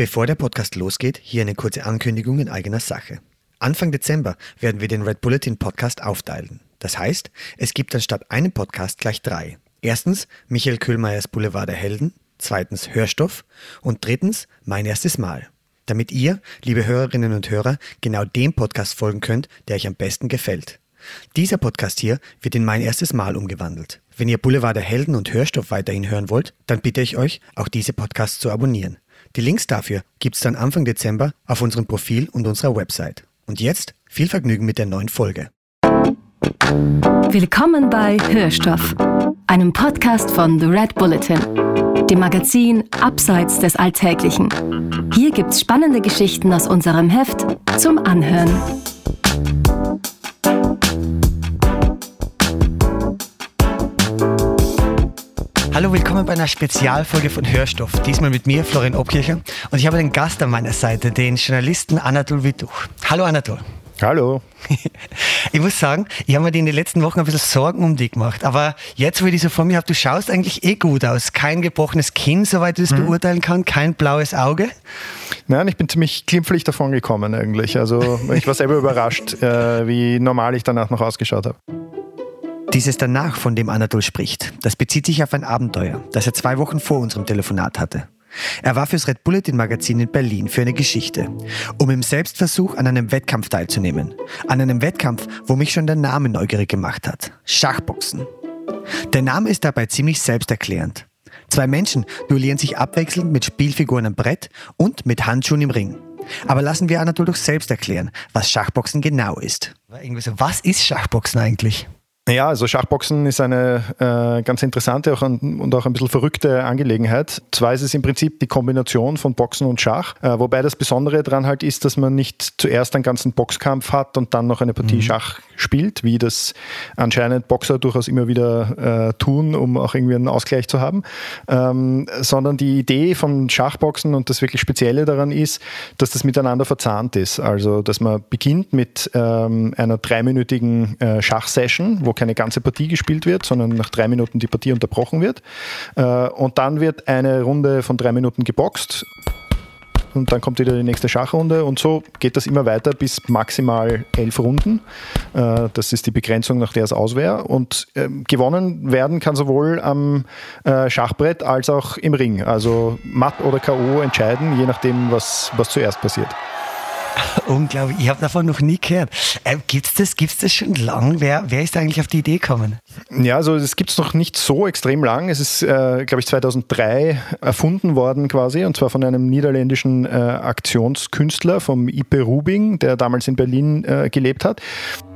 Bevor der Podcast losgeht, hier eine kurze Ankündigung in eigener Sache. Anfang Dezember werden wir den Red Bulletin Podcast aufteilen. Das heißt, es gibt anstatt einem Podcast gleich drei. Erstens Michael Köhlmeiers Boulevard der Helden, zweitens Hörstoff und drittens Mein erstes Mal. Damit ihr, liebe Hörerinnen und Hörer, genau dem Podcast folgen könnt, der euch am besten gefällt. Dieser Podcast hier wird in Mein erstes Mal umgewandelt. Wenn ihr Boulevard der Helden und Hörstoff weiterhin hören wollt, dann bitte ich euch, auch diese Podcasts zu abonnieren. Die Links dafür gibt's dann Anfang Dezember auf unserem Profil und unserer Website. Und jetzt viel Vergnügen mit der neuen Folge. Willkommen bei Hörstoff, einem Podcast von The Red Bulletin, dem Magazin Abseits des Alltäglichen. Hier gibt's spannende Geschichten aus unserem Heft zum Anhören. Hallo, willkommen bei einer Spezialfolge von Hörstoff. Diesmal mit mir, Florian Obkircher. Und ich habe einen Gast an meiner Seite, den Journalisten Anatol Wittuch. Hallo Anatol. Hallo. Ich muss sagen, ich habe mir in den letzten Wochen ein bisschen Sorgen um dich gemacht. Aber jetzt, wo ich dich so vor mir habe, du schaust eigentlich eh gut aus. Kein gebrochenes Kinn, soweit ich das mhm. beurteilen kann, kein blaues Auge. Nein, ich bin ziemlich glimpflich davon gekommen eigentlich. Also ich war selber überrascht, äh, wie normal ich danach noch ausgeschaut habe. Dieses Danach, von dem Anatol spricht, das bezieht sich auf ein Abenteuer, das er zwei Wochen vor unserem Telefonat hatte. Er war fürs Red Bulletin Magazin in Berlin für eine Geschichte, um im Selbstversuch an einem Wettkampf teilzunehmen. An einem Wettkampf, wo mich schon der Name neugierig gemacht hat. Schachboxen. Der Name ist dabei ziemlich selbsterklärend. Zwei Menschen duellieren sich abwechselnd mit Spielfiguren am Brett und mit Handschuhen im Ring. Aber lassen wir Anatol doch selbst erklären, was Schachboxen genau ist. Was ist Schachboxen eigentlich? Ja, also Schachboxen ist eine äh, ganz interessante auch ein, und auch ein bisschen verrückte Angelegenheit. Zwar ist es im Prinzip die Kombination von Boxen und Schach, äh, wobei das Besondere daran halt ist, dass man nicht zuerst einen ganzen Boxkampf hat und dann noch eine Partie mhm. Schach spielt, wie das anscheinend Boxer durchaus immer wieder äh, tun, um auch irgendwie einen Ausgleich zu haben, ähm, sondern die Idee von Schachboxen und das wirklich Spezielle daran ist, dass das miteinander verzahnt ist. Also, dass man beginnt mit ähm, einer dreiminütigen äh, Schachsession, wo keine ganze Partie gespielt wird, sondern nach drei Minuten die Partie unterbrochen wird. Äh, und dann wird eine Runde von drei Minuten geboxt und dann kommt wieder die nächste Schachrunde und so geht das immer weiter bis maximal elf Runden. Äh, das ist die Begrenzung, nach der es aus wäre. Und ähm, gewonnen werden kann sowohl am äh, Schachbrett als auch im Ring. Also matt oder K.O. entscheiden, je nachdem, was, was zuerst passiert. Unglaublich, ich habe davon noch nie gehört. Äh, gibt es das, gibt's das schon lang? Wer, wer ist eigentlich auf die Idee gekommen? Ja, also das gibt es noch nicht so extrem lang. Es ist, äh, glaube ich, 2003 erfunden worden quasi und zwar von einem niederländischen äh, Aktionskünstler, vom Ipe Rubing, der damals in Berlin äh, gelebt hat.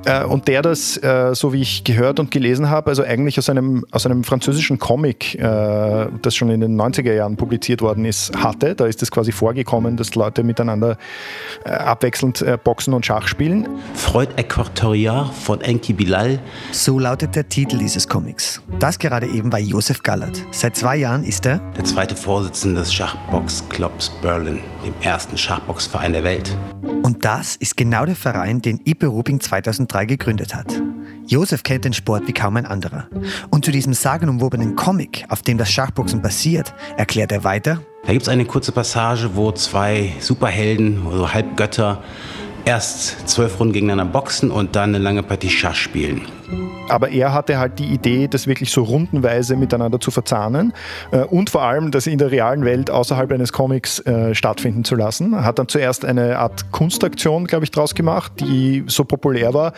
Äh, und der das, äh, so wie ich gehört und gelesen habe, also eigentlich aus einem, aus einem französischen Comic, äh, das schon in den 90er Jahren publiziert worden ist, hatte. Da ist es quasi vorgekommen, dass Leute miteinander abwechselnd Boxen und Schach spielen. Freud Equatorial von Enki Bilal. So lautet der Titel dieses Comics. Das gerade eben war Josef Gallert. Seit zwei Jahren ist er der zweite Vorsitzende des Schachboxclubs Berlin, dem ersten Schachboxverein der Welt. Und das ist genau der Verein, den Ipe Rubing 2003 gegründet hat. Josef kennt den Sport wie kaum ein anderer. Und zu diesem sagenumwobenen Comic, auf dem das Schachboxen basiert, erklärt er weiter. Da gibt es eine kurze Passage, wo zwei Superhelden, also Halbgötter, erst zwölf Runden gegeneinander boxen und dann eine lange Partie Schach spielen. Aber er hatte halt die Idee, das wirklich so rundenweise miteinander zu verzahnen äh, und vor allem das in der realen Welt außerhalb eines Comics äh, stattfinden zu lassen. Er hat dann zuerst eine Art Kunstaktion, glaube ich, draus gemacht, die so populär war,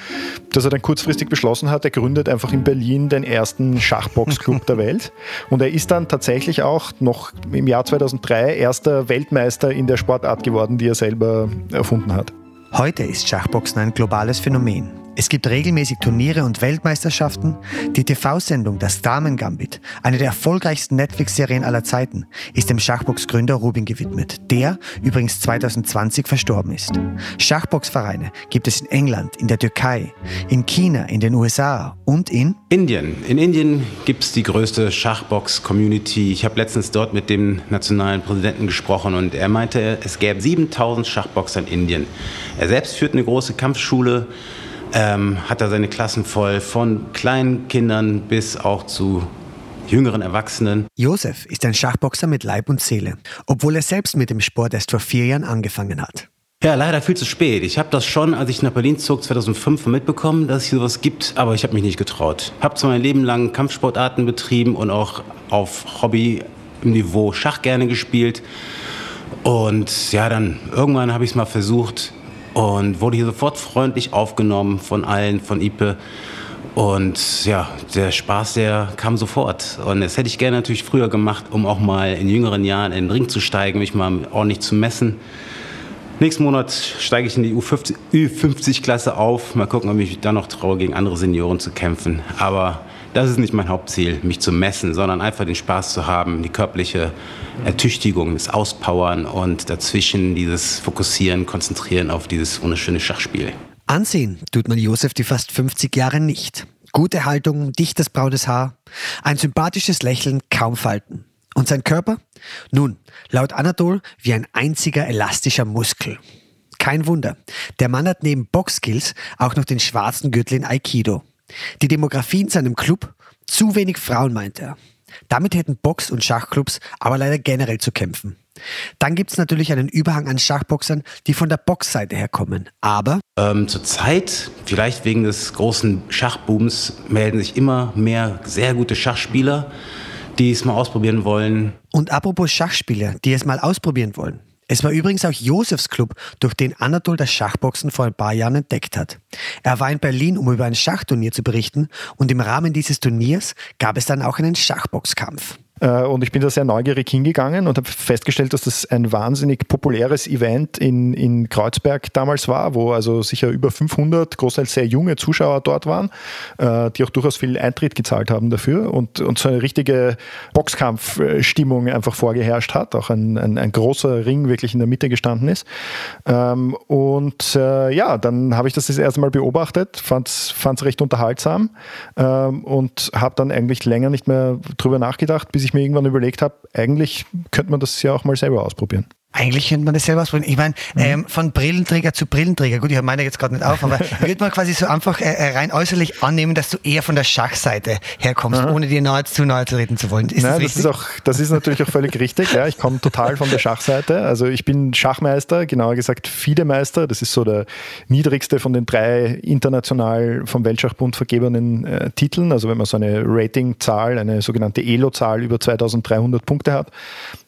dass er dann kurzfristig beschlossen hat, er gründet einfach in Berlin den ersten Schachboxclub der Welt. Und er ist dann tatsächlich auch noch im Jahr 2003 erster Weltmeister in der Sportart geworden, die er selber erfunden hat. Heute ist Schachboxen ein globales Phänomen. Es gibt regelmäßig Turniere und Weltmeisterschaften. Die TV-Sendung Das Damen Gambit, eine der erfolgreichsten Netflix-Serien aller Zeiten, ist dem Schachbox-Gründer Rubin gewidmet, der übrigens 2020 verstorben ist. Schachboxvereine gibt es in England, in der Türkei, in China, in den USA und in Indien. In Indien gibt es die größte Schachbox-Community. Ich habe letztens dort mit dem nationalen Präsidenten gesprochen und er meinte, es gäbe 7000 Schachboxer in Indien. Er selbst führt eine große Kampfschule ähm, hat er seine Klassen voll, von kleinen Kindern bis auch zu jüngeren Erwachsenen. Josef ist ein Schachboxer mit Leib und Seele, obwohl er selbst mit dem Sport erst vor vier Jahren angefangen hat. Ja, leider viel zu spät. Ich habe das schon, als ich nach Berlin zog, 2005 mitbekommen, dass es hier sowas gibt, aber ich habe mich nicht getraut. Habe zwar mein Leben lang Kampfsportarten betrieben und auch auf Hobby im Niveau Schach gerne gespielt. Und ja, dann irgendwann habe ich es mal versucht und wurde hier sofort freundlich aufgenommen von allen, von Ipe. Und ja, der Spaß, der kam sofort. Und das hätte ich gerne natürlich früher gemacht, um auch mal in jüngeren Jahren in den Ring zu steigen, mich mal ordentlich zu messen. Nächsten Monat steige ich in die U50-Klasse auf. Mal gucken, ob ich mich dann noch traue, gegen andere Senioren zu kämpfen. Aber das ist nicht mein Hauptziel, mich zu messen, sondern einfach den Spaß zu haben, die körperliche Ertüchtigung, das Auspowern und dazwischen dieses Fokussieren, Konzentrieren auf dieses wunderschöne Schachspiel. Ansehen tut man Josef die fast 50 Jahre nicht. Gute Haltung, dichtes braunes Haar, ein sympathisches Lächeln, kaum Falten. Und sein Körper? Nun, laut Anatol wie ein einziger elastischer Muskel. Kein Wunder. Der Mann hat neben Boxskills auch noch den schwarzen Gürtel in Aikido. Die Demografie in seinem Club? Zu wenig Frauen, meint er. Damit hätten Box- und Schachclubs aber leider generell zu kämpfen. Dann gibt es natürlich einen Überhang an Schachboxern, die von der Boxseite herkommen. Aber ähm, zurzeit, vielleicht wegen des großen Schachbooms, melden sich immer mehr sehr gute Schachspieler die es mal ausprobieren wollen. Und apropos Schachspieler, die es mal ausprobieren wollen. Es war übrigens auch Josefs Club, durch den Anatol das Schachboxen vor ein paar Jahren entdeckt hat. Er war in Berlin, um über ein Schachturnier zu berichten und im Rahmen dieses Turniers gab es dann auch einen Schachboxkampf. Äh, und ich bin da sehr neugierig hingegangen und habe festgestellt, dass das ein wahnsinnig populäres Event in, in Kreuzberg damals war, wo also sicher über 500, großteils sehr junge Zuschauer dort waren, äh, die auch durchaus viel Eintritt gezahlt haben dafür und, und so eine richtige Boxkampfstimmung einfach vorgeherrscht hat, auch ein, ein, ein großer Ring wirklich in der Mitte gestanden ist. Ähm, und äh, ja, dann habe ich das das erste Mal beobachtet, fand es recht unterhaltsam ähm, und habe dann eigentlich länger nicht mehr drüber nachgedacht, bis ich mir irgendwann überlegt habe, eigentlich könnte man das ja auch mal selber ausprobieren. Eigentlich könnte man das selber ausprobieren. Ich meine, mhm. ähm, von Brillenträger zu Brillenträger, gut, ich habe meine jetzt gerade nicht auf, aber würde man quasi so einfach äh, äh, rein äußerlich annehmen, dass du eher von der Schachseite herkommst, Aha. ohne dir nahe, zu nahe zu reden zu wollen. Ist Nein, das, das, ist auch, das ist natürlich auch völlig richtig. Ja, ich komme total von der Schachseite. Also ich bin Schachmeister, genauer gesagt FIDE-Meister. Das ist so der niedrigste von den drei international vom Weltschachbund vergebenen äh, Titeln. Also wenn man so eine Ratingzahl, eine sogenannte ELO-Zahl über 2300 Punkte hat,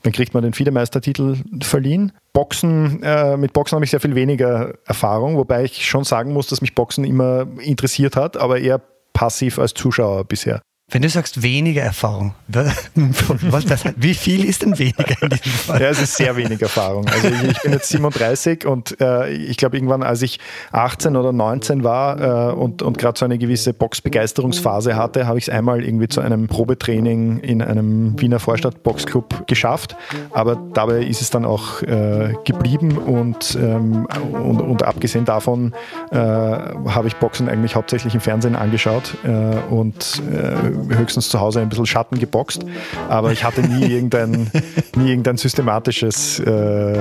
dann kriegt man den FIDE-Meistertitel verliehen. Boxen, äh, mit Boxen habe ich sehr viel weniger Erfahrung, wobei ich schon sagen muss, dass mich Boxen immer interessiert hat, aber eher passiv als Zuschauer bisher. Wenn du sagst weniger Erfahrung, was das, wie viel ist denn weniger in diesem Fall? Ja, es ist sehr wenig Erfahrung. Also ich bin jetzt 37 und äh, ich glaube irgendwann, als ich 18 oder 19 war äh, und, und gerade so eine gewisse Boxbegeisterungsphase hatte, habe ich es einmal irgendwie zu einem Probetraining in einem Wiener Vorstadt Boxclub geschafft. Aber dabei ist es dann auch äh, geblieben und, ähm, und, und, abgesehen davon äh, habe ich Boxen eigentlich hauptsächlich im Fernsehen angeschaut äh, und äh, höchstens zu Hause ein bisschen Schatten geboxt, aber ich hatte nie irgendein, nie irgendein systematisches äh,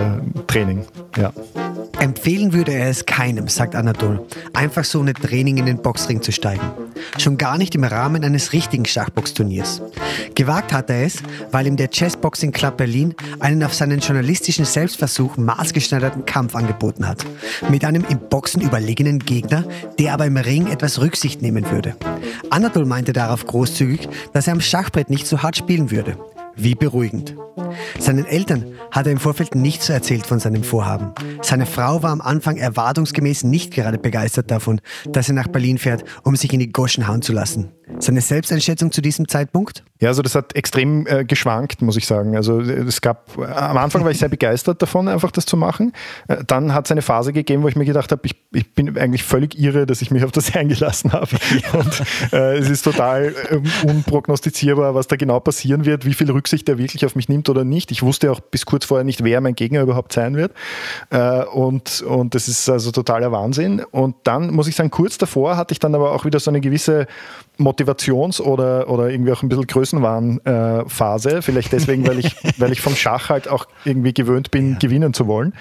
Training. Ja. Empfehlen würde er es keinem, sagt Anatol, einfach so ohne Training in den Boxring zu steigen. Schon gar nicht im Rahmen eines richtigen Schachboxturniers. Gewagt hat er es, weil ihm der Chessboxing Club Berlin einen auf seinen journalistischen Selbstversuch maßgeschneiderten Kampf angeboten hat. Mit einem im Boxen überlegenen Gegner, der aber im Ring etwas Rücksicht nehmen würde. Anatol meinte darauf großzügig, dass er am Schachbrett nicht so hart spielen würde. Wie beruhigend. Seinen Eltern hat er im Vorfeld nichts erzählt von seinem Vorhaben. Seine Frau war am Anfang erwartungsgemäß nicht gerade begeistert davon, dass er nach Berlin fährt, um sich in die Goschen hauen zu lassen. Seine Selbsteinschätzung zu diesem Zeitpunkt? Ja, also das hat extrem äh, geschwankt, muss ich sagen. Also es gab, äh, am Anfang war ich sehr begeistert davon, einfach das zu machen. Äh, dann hat es eine Phase gegeben, wo ich mir gedacht habe, ich, ich bin eigentlich völlig irre, dass ich mich auf das eingelassen habe. Und äh, es ist total ähm, unprognostizierbar, was da genau passieren wird, wie viel Rücksicht er wirklich auf mich nimmt oder nicht. Ich wusste auch bis kurz vorher nicht, wer mein Gegner überhaupt sein wird. Äh, und, und das ist also totaler Wahnsinn. Und dann muss ich sagen, kurz davor hatte ich dann aber auch wieder so eine gewisse Motivations- oder, oder irgendwie auch ein bisschen Größenwahn-Phase. Vielleicht deswegen, weil ich, weil ich vom Schach halt auch irgendwie gewöhnt bin, ja. gewinnen zu wollen.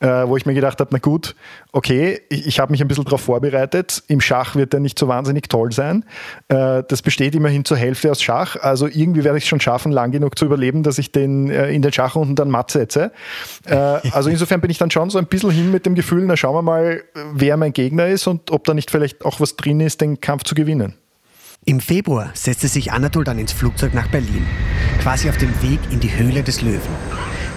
Äh, wo ich mir gedacht habe, na gut, okay, ich, ich habe mich ein bisschen darauf vorbereitet. Im Schach wird der nicht so wahnsinnig toll sein. Äh, das besteht immerhin zur Hälfte aus Schach. Also irgendwie werde ich es schon schaffen, lang genug zu überleben, dass ich den äh, in den Schachrunden dann matt setze. Äh, also insofern bin ich dann schon so ein bisschen hin mit dem Gefühl, na schauen wir mal, wer mein Gegner ist und ob da nicht vielleicht auch was drin ist, den Kampf zu gewinnen. Im Februar setzte sich Anatol dann ins Flugzeug nach Berlin, quasi auf dem Weg in die Höhle des Löwen.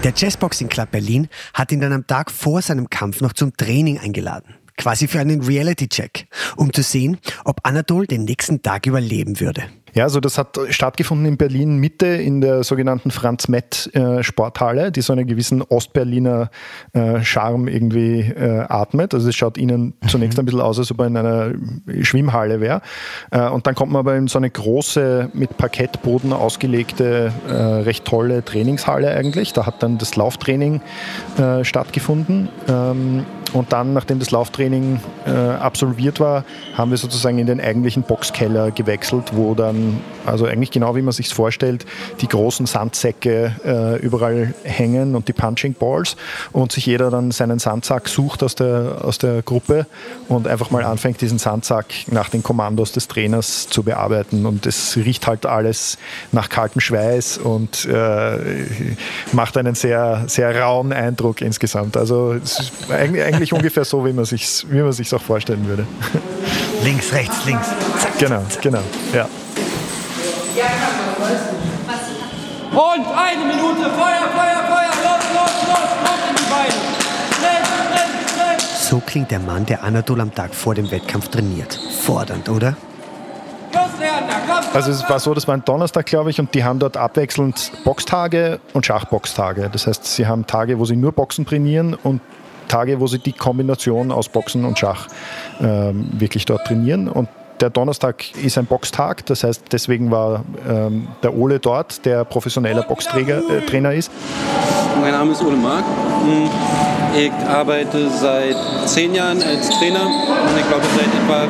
Der Jazzboxing Club Berlin hat ihn dann am Tag vor seinem Kampf noch zum Training eingeladen, quasi für einen Reality-Check, um zu sehen, ob Anatol den nächsten Tag überleben würde. Ja, also das hat stattgefunden in Berlin Mitte in der sogenannten Franz Mett äh, Sporthalle, die so einen gewissen Ostberliner äh, Charme irgendwie äh, atmet. Also es schaut ihnen mhm. zunächst ein bisschen aus, als ob er in einer Schwimmhalle wäre. Äh, und dann kommt man aber in so eine große, mit Parkettboden ausgelegte, äh, recht tolle Trainingshalle eigentlich. Da hat dann das Lauftraining äh, stattgefunden. Ähm, und dann, nachdem das Lauftraining absolviert war, haben wir sozusagen in den eigentlichen Boxkeller gewechselt, wo dann, also eigentlich genau wie man sich vorstellt, die großen Sandsäcke äh, überall hängen und die Punching Balls und sich jeder dann seinen Sandsack sucht aus der, aus der Gruppe und einfach mal anfängt, diesen Sandsack nach den Kommandos des Trainers zu bearbeiten. Und es riecht halt alles nach kaltem Schweiß und äh, macht einen sehr, sehr rauen Eindruck insgesamt. Also es ist eigentlich, ungefähr so, wie man sich sich's auch vorstellen würde. Links, rechts, links. Zack, genau, genau, ja. Und eine Minute, Feuer, Feuer, Feuer, los, los, los, los in die Beine. Schnell, schnell, schnell. So klingt der Mann, der Anatol am Tag vor dem Wettkampf trainiert. Fordernd, oder? Also es war so, das war ein Donnerstag, glaube ich, und die haben dort abwechselnd Boxtage und Schachboxtage. Das heißt, sie haben Tage, wo sie nur Boxen trainieren und Tage, wo sie die Kombination aus Boxen und Schach ähm, wirklich dort trainieren. Und der Donnerstag ist ein Boxtag, das heißt, deswegen war ähm, der Ole dort, der professioneller Boxtrainer äh, ist. Mein Name ist Ole Mark. Hm, ich arbeite seit zehn Jahren als Trainer und ich glaube seit etwa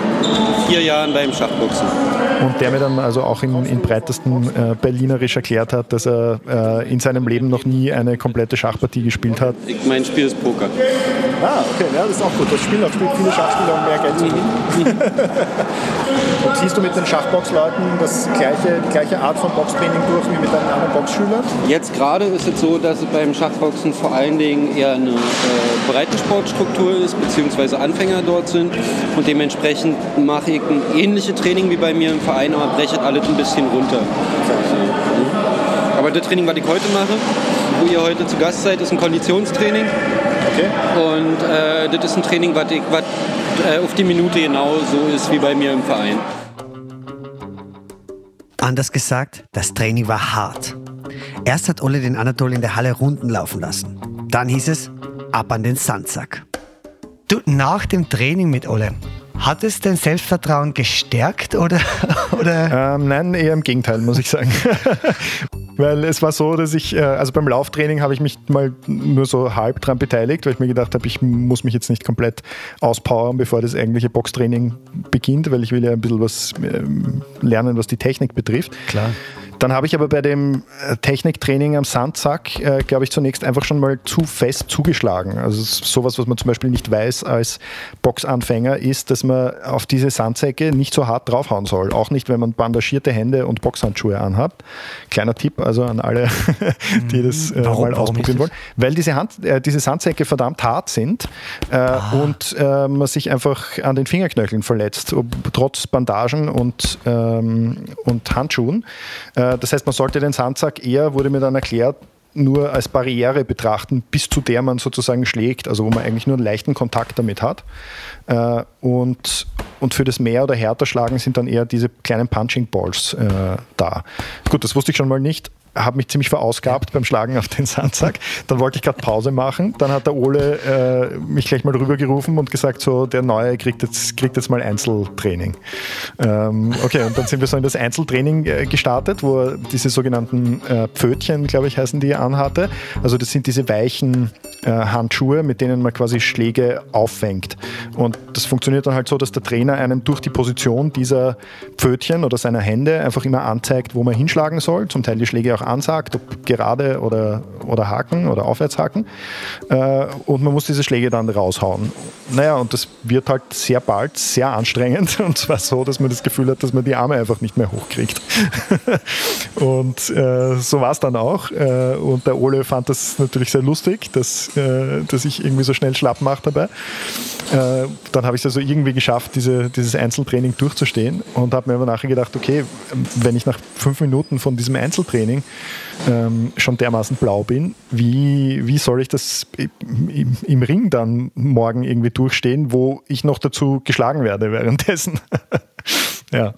vier Jahren beim Schachboxen. Und der mir dann also auch in, in breitesten äh, Berlinerisch erklärt hat, dass er äh, in seinem Leben noch nie eine komplette Schachpartie gespielt hat. Ich, mein Spiel ist Poker. Ah, okay, ja, das ist auch gut. Das Spielen auch viele Schachspieler, um mehr Geld zu verdienen. und siehst du mit den Schachboxleuten das gleiche, die gleiche Art von Boxtraining durch wie mit deinen anderen Boxschülern? Jetzt gerade ist es so, dass es beim Schachboxen vor allen Dingen eher eine äh, Breitensportstruktur ist, beziehungsweise Anfänger dort sind. Und dementsprechend mache ich ein ähnliches Training wie bei mir im Verein, aber breche alles ein bisschen runter. Aber das Training, was ich heute mache, wo ihr heute zu Gast seid, ist ein Konditionstraining. Okay. Und äh, das ist ein Training, was, äh, auf die Minute genau so ist wie bei mir im Verein. Anders gesagt, das Training war hart. Erst hat Olle den Anatol in der Halle Runden laufen lassen. Dann hieß es, ab an den Sandsack. Du, nach dem Training mit Olle, hat es dein Selbstvertrauen gestärkt oder? oder? Ähm, nein, eher im Gegenteil, muss ich sagen. weil es war so, dass ich, äh, also beim Lauftraining habe ich mich mal nur so halb dran beteiligt, weil ich mir gedacht habe, ich muss mich jetzt nicht komplett auspowern, bevor das eigentliche Boxtraining beginnt, weil ich will ja ein bisschen was ähm, lernen, was die Technik betrifft. Klar. Dann habe ich aber bei dem äh, Techniktraining am Sandsack, äh, glaube ich, zunächst einfach schon mal zu fest zugeschlagen. Also sowas, was man zum Beispiel nicht weiß als Boxanfänger, ist, dass man auf diese Sandsäcke nicht so hart draufhauen soll. Auch nicht, wenn man bandagierte Hände und Boxhandschuhe anhat. Kleiner Tipp also an alle, die das äh, warum, mal ausprobieren wollen. Weil diese, Hand, äh, diese Sandsäcke verdammt hart sind äh, ah. und äh, man sich einfach an den Fingerknöcheln verletzt, ob, trotz Bandagen und, ähm, und Handschuhen. Äh, das heißt, man sollte den Sandsack eher, wurde mir dann erklärt, nur als Barriere betrachten, bis zu der man sozusagen schlägt, also wo man eigentlich nur einen leichten Kontakt damit hat. Äh, und, und für das mehr oder härter schlagen sind dann eher diese kleinen Punching Balls äh, da. Gut, das wusste ich schon mal nicht. Habe mich ziemlich verausgabt beim Schlagen auf den Sandsack. Dann wollte ich gerade Pause machen. Dann hat der Ole äh, mich gleich mal rübergerufen und gesagt, so der Neue kriegt jetzt, kriegt jetzt mal Einzeltraining. Ähm, okay, und dann sind wir so in das Einzeltraining äh, gestartet, wo er diese sogenannten äh, Pfötchen, glaube ich, heißen die, anhatte. Also das sind diese weichen äh, Handschuhe, mit denen man quasi Schläge auffängt. Und das funktioniert dann halt so, dass der Trainer einem durch die Position dieser Pfötchen oder seiner Hände einfach immer anzeigt, wo man hinschlagen soll, zum Teil die Schläge auch ansagt, ob gerade oder, oder Haken oder Aufwärtshaken. Äh, und man muss diese Schläge dann raushauen. Naja, und das wird halt sehr bald sehr anstrengend und zwar so, dass man das Gefühl hat, dass man die Arme einfach nicht mehr hochkriegt. und äh, so war es dann auch. Äh, und der Ole fand das natürlich sehr lustig, dass, äh, dass ich irgendwie so schnell schlapp mache dabei. Äh, dann habe ich es also irgendwie geschafft, diese, dieses Einzeltraining durchzustehen und habe mir aber nachher gedacht, okay, wenn ich nach fünf Minuten von diesem Einzeltraining ähm, schon dermaßen blau bin, wie, wie soll ich das im, im, Ring dann morgen irgendwie durchstehen, wo ich noch dazu geschlagen werde währenddessen? ja.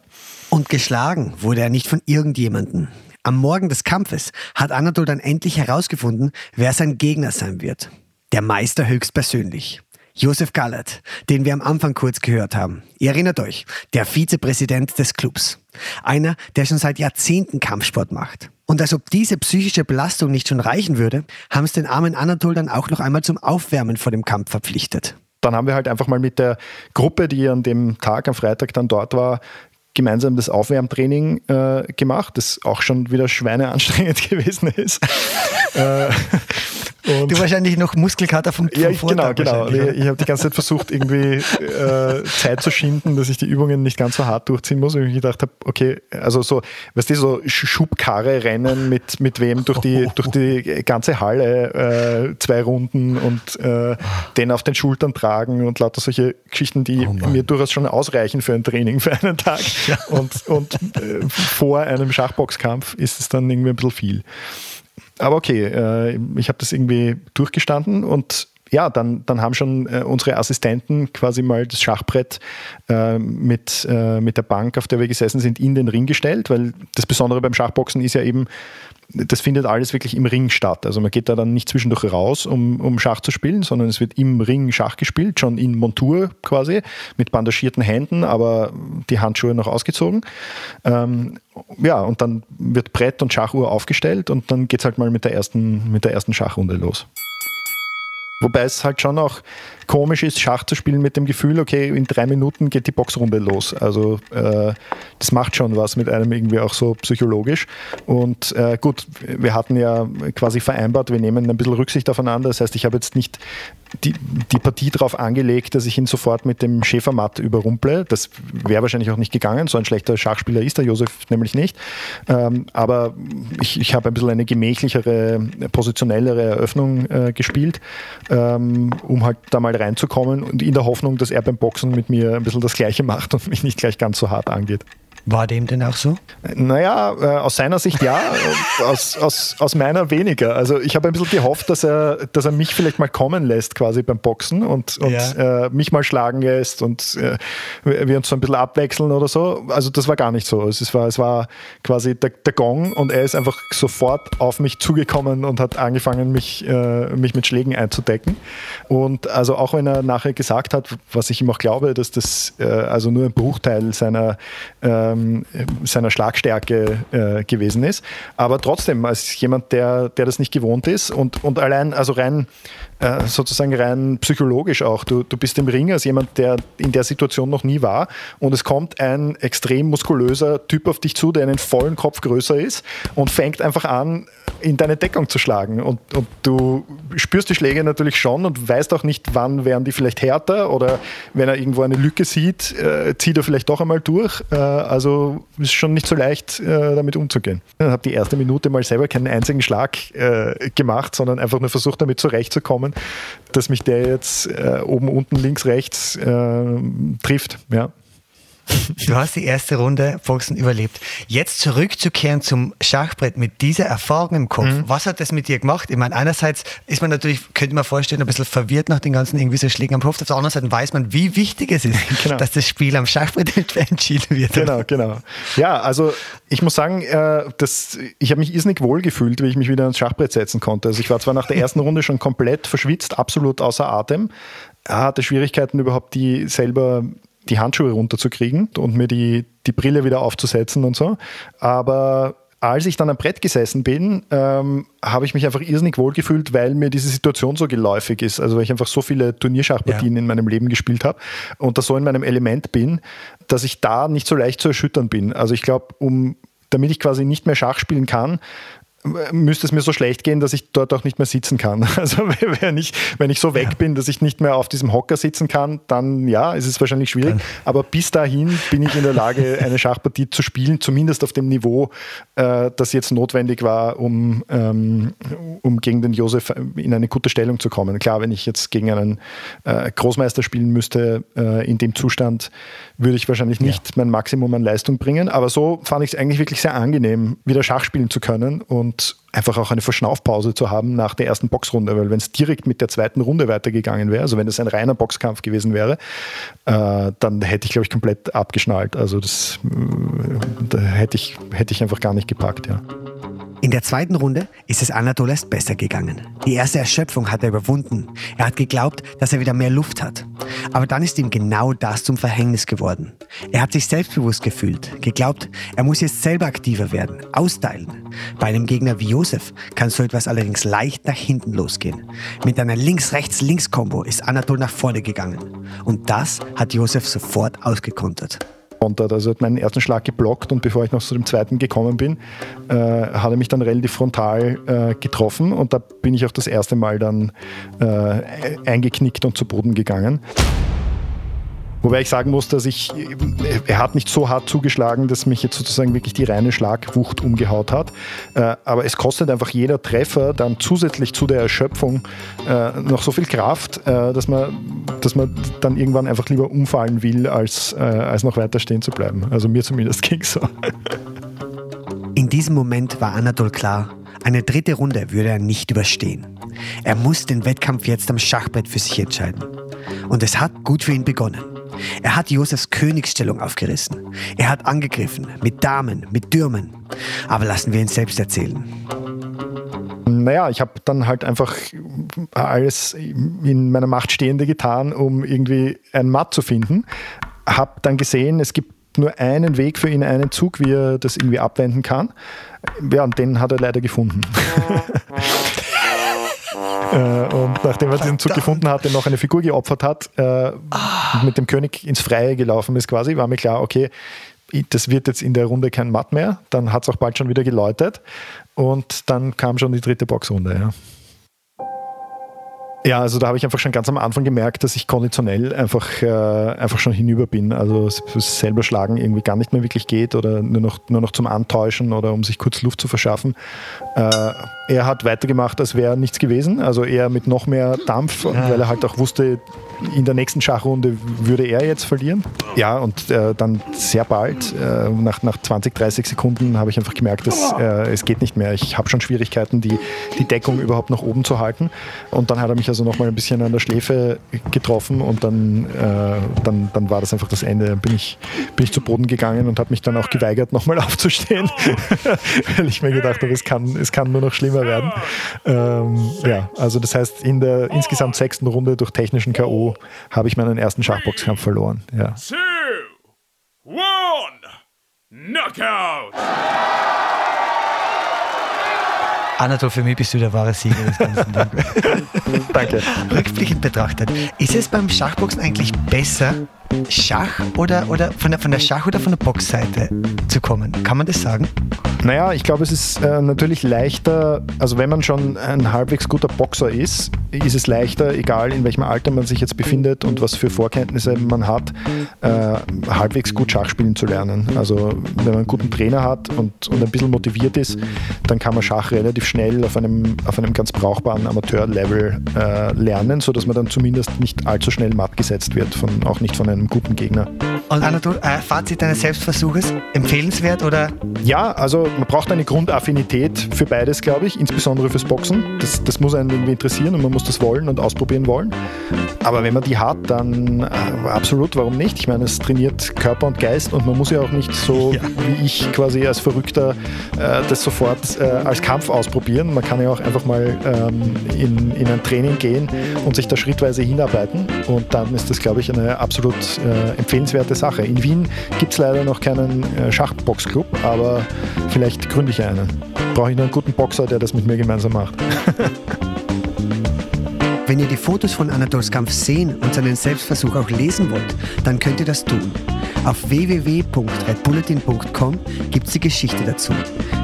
Und geschlagen wurde er nicht von irgendjemandem. Am Morgen des Kampfes hat Anatol dann endlich herausgefunden, wer sein Gegner sein wird. Der Meister höchstpersönlich. Josef Gallert, den wir am Anfang kurz gehört haben. Ihr erinnert euch, der Vizepräsident des Clubs. Einer, der schon seit Jahrzehnten Kampfsport macht. Und als ob diese psychische Belastung nicht schon reichen würde, haben es den armen Anatol dann auch noch einmal zum Aufwärmen vor dem Kampf verpflichtet. Dann haben wir halt einfach mal mit der Gruppe, die an dem Tag, am Freitag dann dort war, gemeinsam das Aufwärmtraining äh, gemacht, das auch schon wieder schweineanstrengend gewesen ist. äh, und du wahrscheinlich noch Muskelkater vom, vom ja, ich, Genau, genau. Ich, ich habe die ganze Zeit versucht, irgendwie äh, Zeit zu schinden, dass ich die Übungen nicht ganz so hart durchziehen muss. Und ich gedacht habe, okay, also so, weißt du, so Schubkarre rennen mit, mit wem durch die, durch die ganze Halle, äh, zwei Runden und äh, den auf den Schultern tragen und lauter solche Geschichten, die oh mir durchaus schon ausreichen für ein Training für einen Tag. Ja. Und, und äh, vor einem Schachboxkampf ist es dann irgendwie ein bisschen viel. Aber okay, äh, ich habe das irgendwie durchgestanden und ja, dann, dann haben schon äh, unsere Assistenten quasi mal das Schachbrett äh, mit, äh, mit der Bank, auf der wir gesessen sind, in den Ring gestellt, weil das Besondere beim Schachboxen ist ja eben, das findet alles wirklich im Ring statt. Also man geht da dann nicht zwischendurch raus, um, um Schach zu spielen, sondern es wird im Ring Schach gespielt, schon in Montur quasi, mit bandagierten Händen, aber die Handschuhe noch ausgezogen. Ähm, ja, und dann wird Brett und Schachuhr aufgestellt und dann geht es halt mal mit der ersten, mit der ersten Schachrunde los. Wobei es halt schon auch komisch ist, Schach zu spielen mit dem Gefühl, okay, in drei Minuten geht die Boxrunde los. Also äh, das macht schon was mit einem irgendwie auch so psychologisch. Und äh, gut, wir hatten ja quasi vereinbart, wir nehmen ein bisschen Rücksicht aufeinander. Das heißt, ich habe jetzt nicht die, die Partie darauf angelegt, dass ich ihn sofort mit dem Schäfermatt überrumple. Das wäre wahrscheinlich auch nicht gegangen. So ein schlechter Schachspieler ist der Josef nämlich nicht. Ähm, aber ich, ich habe ein bisschen eine gemächlichere, positionellere Eröffnung äh, gespielt, ähm, um halt da mal reinzukommen und in der Hoffnung, dass er beim Boxen mit mir ein bisschen das Gleiche macht und mich nicht gleich ganz so hart angeht. War dem denn auch so? Naja, äh, aus seiner Sicht ja, aus, aus, aus meiner weniger. Also ich habe ein bisschen gehofft, dass er, dass er mich vielleicht mal kommen lässt quasi beim Boxen und, und ja. äh, mich mal schlagen lässt und äh, wir uns so ein bisschen abwechseln oder so. Also das war gar nicht so. Es war, es war quasi der, der Gong und er ist einfach sofort auf mich zugekommen und hat angefangen, mich, äh, mich mit Schlägen einzudecken. Und also auch wenn er nachher gesagt hat, was ich ihm auch glaube, dass das äh, also nur ein Bruchteil seiner äh, ähm, seiner Schlagstärke äh, gewesen ist. Aber trotzdem, als jemand, der, der das nicht gewohnt ist und, und allein, also rein äh, sozusagen rein psychologisch auch. Du, du bist im Ring als jemand, der in der Situation noch nie war und es kommt ein extrem muskulöser Typ auf dich zu, der einen vollen Kopf größer ist und fängt einfach an, in deine Deckung zu schlagen. Und, und du spürst die Schläge natürlich schon und weißt auch nicht, wann wären die vielleicht härter oder wenn er irgendwo eine Lücke sieht, äh, zieht er vielleicht doch einmal durch. Äh, also ist schon nicht so leicht, äh, damit umzugehen. Ich habe die erste Minute mal selber keinen einzigen Schlag äh, gemacht, sondern einfach nur versucht, damit zurechtzukommen dass mich der jetzt äh, oben, unten, links, rechts äh, trifft. Ja. Du hast die erste Runde Boxen überlebt. Jetzt zurückzukehren zum Schachbrett mit dieser Erfahrung im Kopf. Mhm. Was hat das mit dir gemacht? Ich meine, einerseits ist man natürlich, könnte man vorstellen, ein bisschen verwirrt nach den ganzen irgendwie so Schlägen am Kopf. Auf der anderen Seite weiß man, wie wichtig es ist, genau. dass das Spiel am Schachbrett entschieden wird. Genau, genau. Ja, also ich muss sagen, äh, das, ich habe mich irrsinnig wohl gefühlt, wie ich mich wieder ans Schachbrett setzen konnte. Also ich war zwar nach der ersten Runde schon komplett verschwitzt, absolut außer Atem, hatte Schwierigkeiten überhaupt die selber die Handschuhe runterzukriegen und mir die, die Brille wieder aufzusetzen und so. Aber als ich dann am Brett gesessen bin, ähm, habe ich mich einfach irrsinnig wohl gefühlt, weil mir diese Situation so geläufig ist. Also weil ich einfach so viele Turnierschachpartien ja. in meinem Leben gespielt habe und da so in meinem Element bin, dass ich da nicht so leicht zu erschüttern bin. Also ich glaube, um damit ich quasi nicht mehr Schach spielen kann, müsste es mir so schlecht gehen, dass ich dort auch nicht mehr sitzen kann. Also wenn ich, wenn ich so weg bin, dass ich nicht mehr auf diesem Hocker sitzen kann, dann ja, ist es wahrscheinlich schwierig. Aber bis dahin bin ich in der Lage, eine Schachpartie zu spielen, zumindest auf dem Niveau, äh, das jetzt notwendig war, um, ähm, um gegen den Josef in eine gute Stellung zu kommen. Klar, wenn ich jetzt gegen einen äh, Großmeister spielen müsste, äh, in dem Zustand, würde ich wahrscheinlich nicht ja. mein Maximum an Leistung bringen. Aber so fand ich es eigentlich wirklich sehr angenehm, wieder Schach spielen zu können und einfach auch eine Verschnaufpause zu haben nach der ersten Boxrunde. Weil wenn es direkt mit der zweiten Runde weitergegangen wäre, also wenn es ein reiner Boxkampf gewesen wäre, äh, dann hätte ich, glaube ich, komplett abgeschnallt. Also das äh, da hätte ich, hätte ich einfach gar nicht gepackt, ja. In der zweiten Runde ist es Anatol erst besser gegangen. Die erste Erschöpfung hat er überwunden. Er hat geglaubt, dass er wieder mehr Luft hat. Aber dann ist ihm genau das zum Verhängnis geworden. Er hat sich selbstbewusst gefühlt, geglaubt, er muss jetzt selber aktiver werden, austeilen. Bei einem Gegner wie Josef kann so etwas allerdings leicht nach hinten losgehen. Mit einer Links-Rechts-Links-Kombo ist Anatol nach vorne gegangen. Und das hat Josef sofort ausgekontert Also hat meinen ersten Schlag geblockt und bevor ich noch zu dem zweiten gekommen bin, äh, hat er mich dann relativ frontal äh, getroffen und da bin ich auch das erste Mal dann äh, eingeknickt und zu Boden gegangen. Wobei ich sagen muss, dass ich, er hat nicht so hart zugeschlagen, dass mich jetzt sozusagen wirklich die reine Schlagwucht umgehaut hat. Äh, aber es kostet einfach jeder Treffer dann zusätzlich zu der Erschöpfung äh, noch so viel Kraft, äh, dass man, dass man dann irgendwann einfach lieber umfallen will, als, als noch weiter stehen zu bleiben. Also mir zumindest ging so. In diesem Moment war Anatol klar, eine dritte Runde würde er nicht überstehen. Er muss den Wettkampf jetzt am Schachbrett für sich entscheiden. Und es hat gut für ihn begonnen. Er hat Josefs Königsstellung aufgerissen. Er hat angegriffen, mit Damen, mit Dürmen. Aber lassen wir ihn selbst erzählen. Naja, ich habe dann halt einfach alles in meiner Macht Stehende getan, um irgendwie ein Matt zu finden. Habe dann gesehen, es gibt nur einen Weg für ihn, einen Zug, wie er das irgendwie abwenden kann. Ja, und den hat er leider gefunden. Äh, nachdem er diesen Zug gefunden hatte, noch eine Figur geopfert hat, äh, ah. mit dem König ins Freie gelaufen ist quasi, war mir klar, okay, das wird jetzt in der Runde kein Matt mehr. Dann hat es auch bald schon wieder geläutet. Und dann kam schon die dritte Boxrunde. Ja. Ja, also da habe ich einfach schon ganz am Anfang gemerkt, dass ich konditionell einfach, äh, einfach schon hinüber bin. Also selber schlagen irgendwie gar nicht mehr wirklich geht oder nur noch, nur noch zum Antäuschen oder um sich kurz Luft zu verschaffen. Äh, er hat weitergemacht, als wäre nichts gewesen. Also eher mit noch mehr Dampf, ja. weil er halt auch wusste, in der nächsten Schachrunde würde er jetzt verlieren. Ja, und äh, dann sehr bald, äh, nach, nach 20, 30 Sekunden, habe ich einfach gemerkt, dass äh, es geht nicht mehr. Ich habe schon Schwierigkeiten, die, die Deckung überhaupt nach oben zu halten. Und dann hat er mich also nochmal ein bisschen an der Schläfe getroffen und dann, äh, dann, dann war das einfach das Ende. Dann bin ich, bin ich zu Boden gegangen und habe mich dann auch geweigert, nochmal aufzustehen, weil ich mir gedacht habe, es kann, es kann nur noch schlimmer werden. Ähm, ja, also das heißt, in der insgesamt sechsten Runde durch technischen K.O habe ich meinen ersten Schachboxkampf verloren. Ja. Two, one, Knockout! Anatol, für mich bist du der wahre Sieger des ganzen. Danke. Rückblickend betrachtet, ist es beim Schachboxen eigentlich besser, Schach oder, oder von, der, von der Schach- oder von der Boxseite zu kommen? Kann man das sagen? Naja, ich glaube, es ist äh, natürlich leichter, also wenn man schon ein halbwegs guter Boxer ist, ist es leichter, egal in welchem Alter man sich jetzt befindet und was für Vorkenntnisse man hat, äh, halbwegs gut Schach spielen zu lernen. Also wenn man einen guten Trainer hat und, und ein bisschen motiviert ist, dann kann man Schach relativ schnell auf einem, auf einem ganz brauchbaren Amateurlevel äh, lernen, sodass man dann zumindest nicht allzu schnell matt gesetzt wird, von, auch nicht von einem guten Gegner. Und Anatol, äh, Fazit deines Selbstversuches, empfehlenswert oder? Ja, also man braucht eine Grundaffinität für beides, glaube ich, insbesondere fürs Boxen. Das, das muss einen irgendwie interessieren und man muss das wollen und ausprobieren wollen. Aber wenn man die hat, dann äh, absolut, warum nicht? Ich meine, es trainiert Körper und Geist und man muss ja auch nicht so ja. wie ich quasi als Verrückter äh, das sofort äh, als Kampf ausprobieren. Man kann ja auch einfach mal ähm, in, in ein Training gehen und sich da schrittweise hinarbeiten und dann ist das, glaube ich, eine absolut äh, empfehlenswerte Sache. In Wien gibt es leider noch keinen äh, Schachboxclub, aber vielleicht gründe ich einen. Brauche ich nur einen guten Boxer, der das mit mir gemeinsam macht. Wenn ihr die Fotos von Anatols Kampf sehen und seinen Selbstversuch auch lesen wollt, dann könnt ihr das tun. Auf www.redbulletin.com gibt es die Geschichte dazu.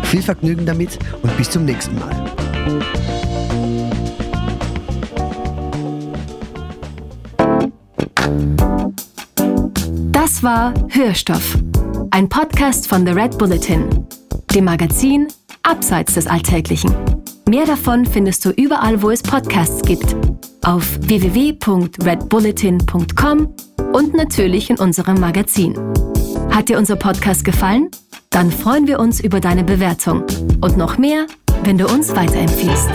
Viel Vergnügen damit und bis zum nächsten Mal. Das war Hörstoff, ein Podcast von The Red Bulletin, dem Magazin Abseits des Alltäglichen. Mehr davon findest du überall, wo es Podcasts gibt, auf www.redbulletin.com und natürlich in unserem Magazin. Hat dir unser Podcast gefallen? Dann freuen wir uns über deine Bewertung und noch mehr, wenn du uns weiterempfiehlst.